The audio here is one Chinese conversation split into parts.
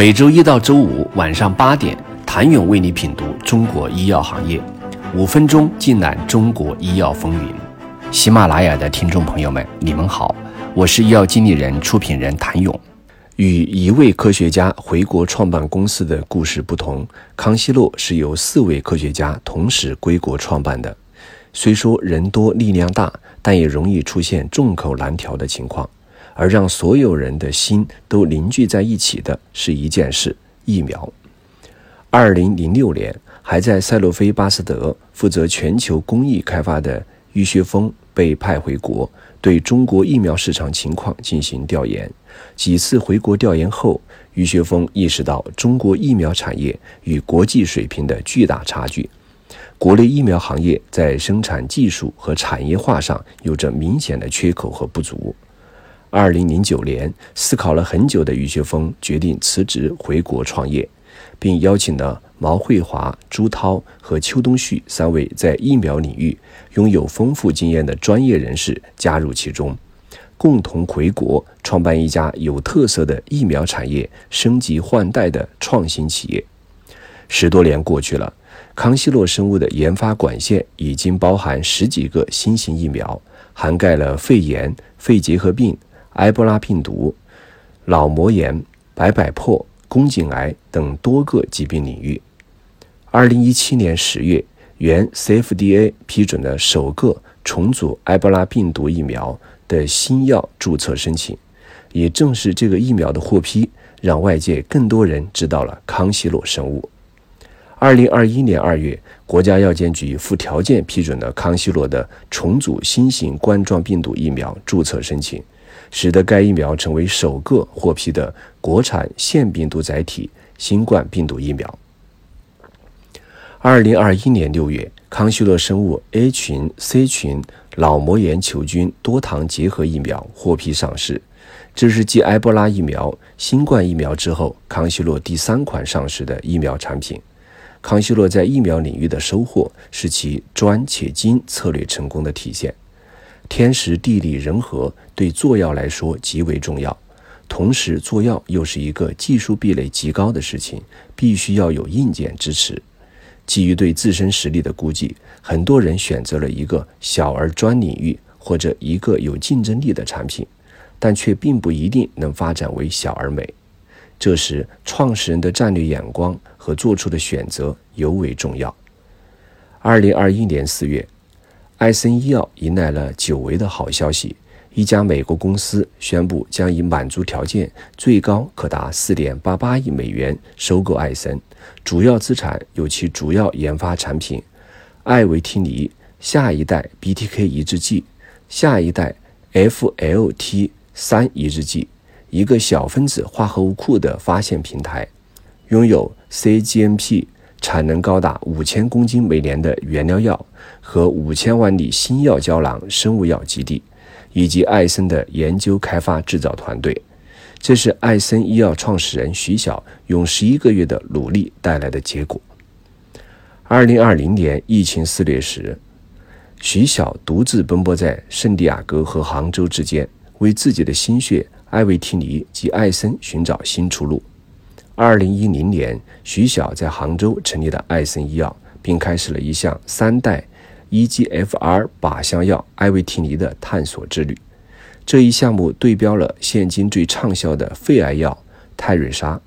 每周一到周五晚上八点，谭勇为你品读中国医药行业，五分钟尽览中国医药风云。喜马拉雅的听众朋友们，你们好，我是医药经理人、出品人谭勇。与一位科学家回国创办公司的故事不同，康希诺是由四位科学家同时归国创办的。虽说人多力量大，但也容易出现众口难调的情况。而让所有人的心都凝聚在一起的是一件事：疫苗。二零零六年，还在赛诺菲巴斯德负责全球公益开发的于学峰被派回国，对中国疫苗市场情况进行调研。几次回国调研后，于学峰意识到中国疫苗产业与国际水平的巨大差距，国内疫苗行业在生产技术和产业化上有着明显的缺口和不足。二零零九年，思考了很久的余学峰决定辞职回国创业，并邀请了毛慧华、朱涛和邱东旭三位在疫苗领域拥有丰富经验的专业人士加入其中，共同回国创办一家有特色的疫苗产业升级换代的创新企业。十多年过去了，康希诺生物的研发管线已经包含十几个新型疫苗，涵盖了肺炎、肺结核病。埃博拉病毒、脑膜炎、白百破、宫颈癌等多个疾病领域。二零一七年十月，原 CFDA 批准了首个重组埃博拉病毒疫苗的新药注册申请。也正是这个疫苗的获批，让外界更多人知道了康希诺生物。二零二一年二月，国家药监局附条件批准了康希诺的重组新型冠状病毒疫苗注册申请。使得该疫苗成为首个获批的国产腺病毒载体新冠病毒疫苗。二零二一年六月，康希诺生物 A 群、C 群脑膜炎球菌多糖结合疫苗获批上市，这是继埃博拉疫苗、新冠疫苗之后，康希诺第三款上市的疫苗产品。康希诺在疫苗领域的收获，是其专且精策略成功的体现。天时地利人和对做药来说极为重要，同时做药又是一个技术壁垒极高的事情，必须要有硬件支持。基于对自身实力的估计，很多人选择了一个小而专领域或者一个有竞争力的产品，但却并不一定能发展为小而美。这时，创始人的战略眼光和做出的选择尤为重要。二零二一年四月。艾森医药迎来了久违的好消息，一家美国公司宣布将以满足条件，最高可达四点八八亿美元收购艾森。主要资产有其主要研发产品艾维汀尼、下一代 BTK 抑制剂、下一代 FLT 三抑制剂，一个小分子化合物库的发现平台，拥有 cGMP。产能高达五千公斤每年的原料药和五千万粒新药胶囊生物药基地，以及艾森的研究开发制造团队，这是艾森医药创始人徐晓用十一个月的努力带来的结果。二零二零年疫情肆虐时，徐晓独自奔波在圣地亚哥和杭州之间，为自己的心血艾维替尼及艾森寻找新出路。二零一零年，徐晓在杭州成立了艾森医药，并开始了一项三代 EGFR 靶向药艾维替尼的探索之旅。这一项目对标了现今最畅销的肺癌药泰瑞莎。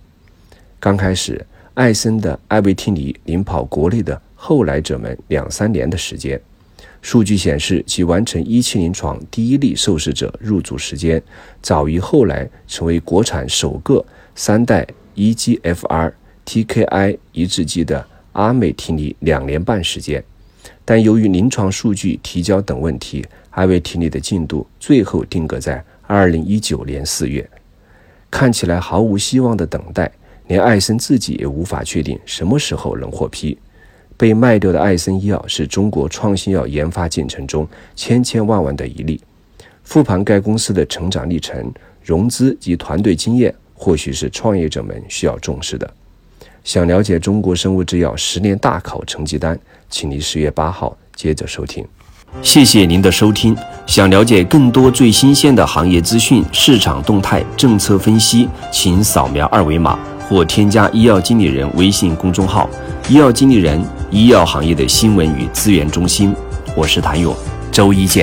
刚开始，艾森的艾维替尼领跑国内的后来者们两三年的时间。数据显示，其完成一期临床第一例受试者入组时间，早于后来成为国产首个三代。EGFR TKI 抑制剂的阿美替尼两年半时间，但由于临床数据提交等问题，阿维替尼的进度最后定格在二零一九年四月。看起来毫无希望的等待，连艾森自己也无法确定什么时候能获批。被卖掉的艾森医药是中国创新药研发进程中千千万万的一例。复盘该公司的成长历程、融资及团队经验。或许是创业者们需要重视的。想了解中国生物制药十年大考成绩单，请于十月八号接着收听。谢谢您的收听。想了解更多最新鲜的行业资讯、市场动态、政策分析，请扫描二维码。或添加医药经理人微信公众号“医药经理人”医药行业的新闻与资源中心。我是谭勇，周一见。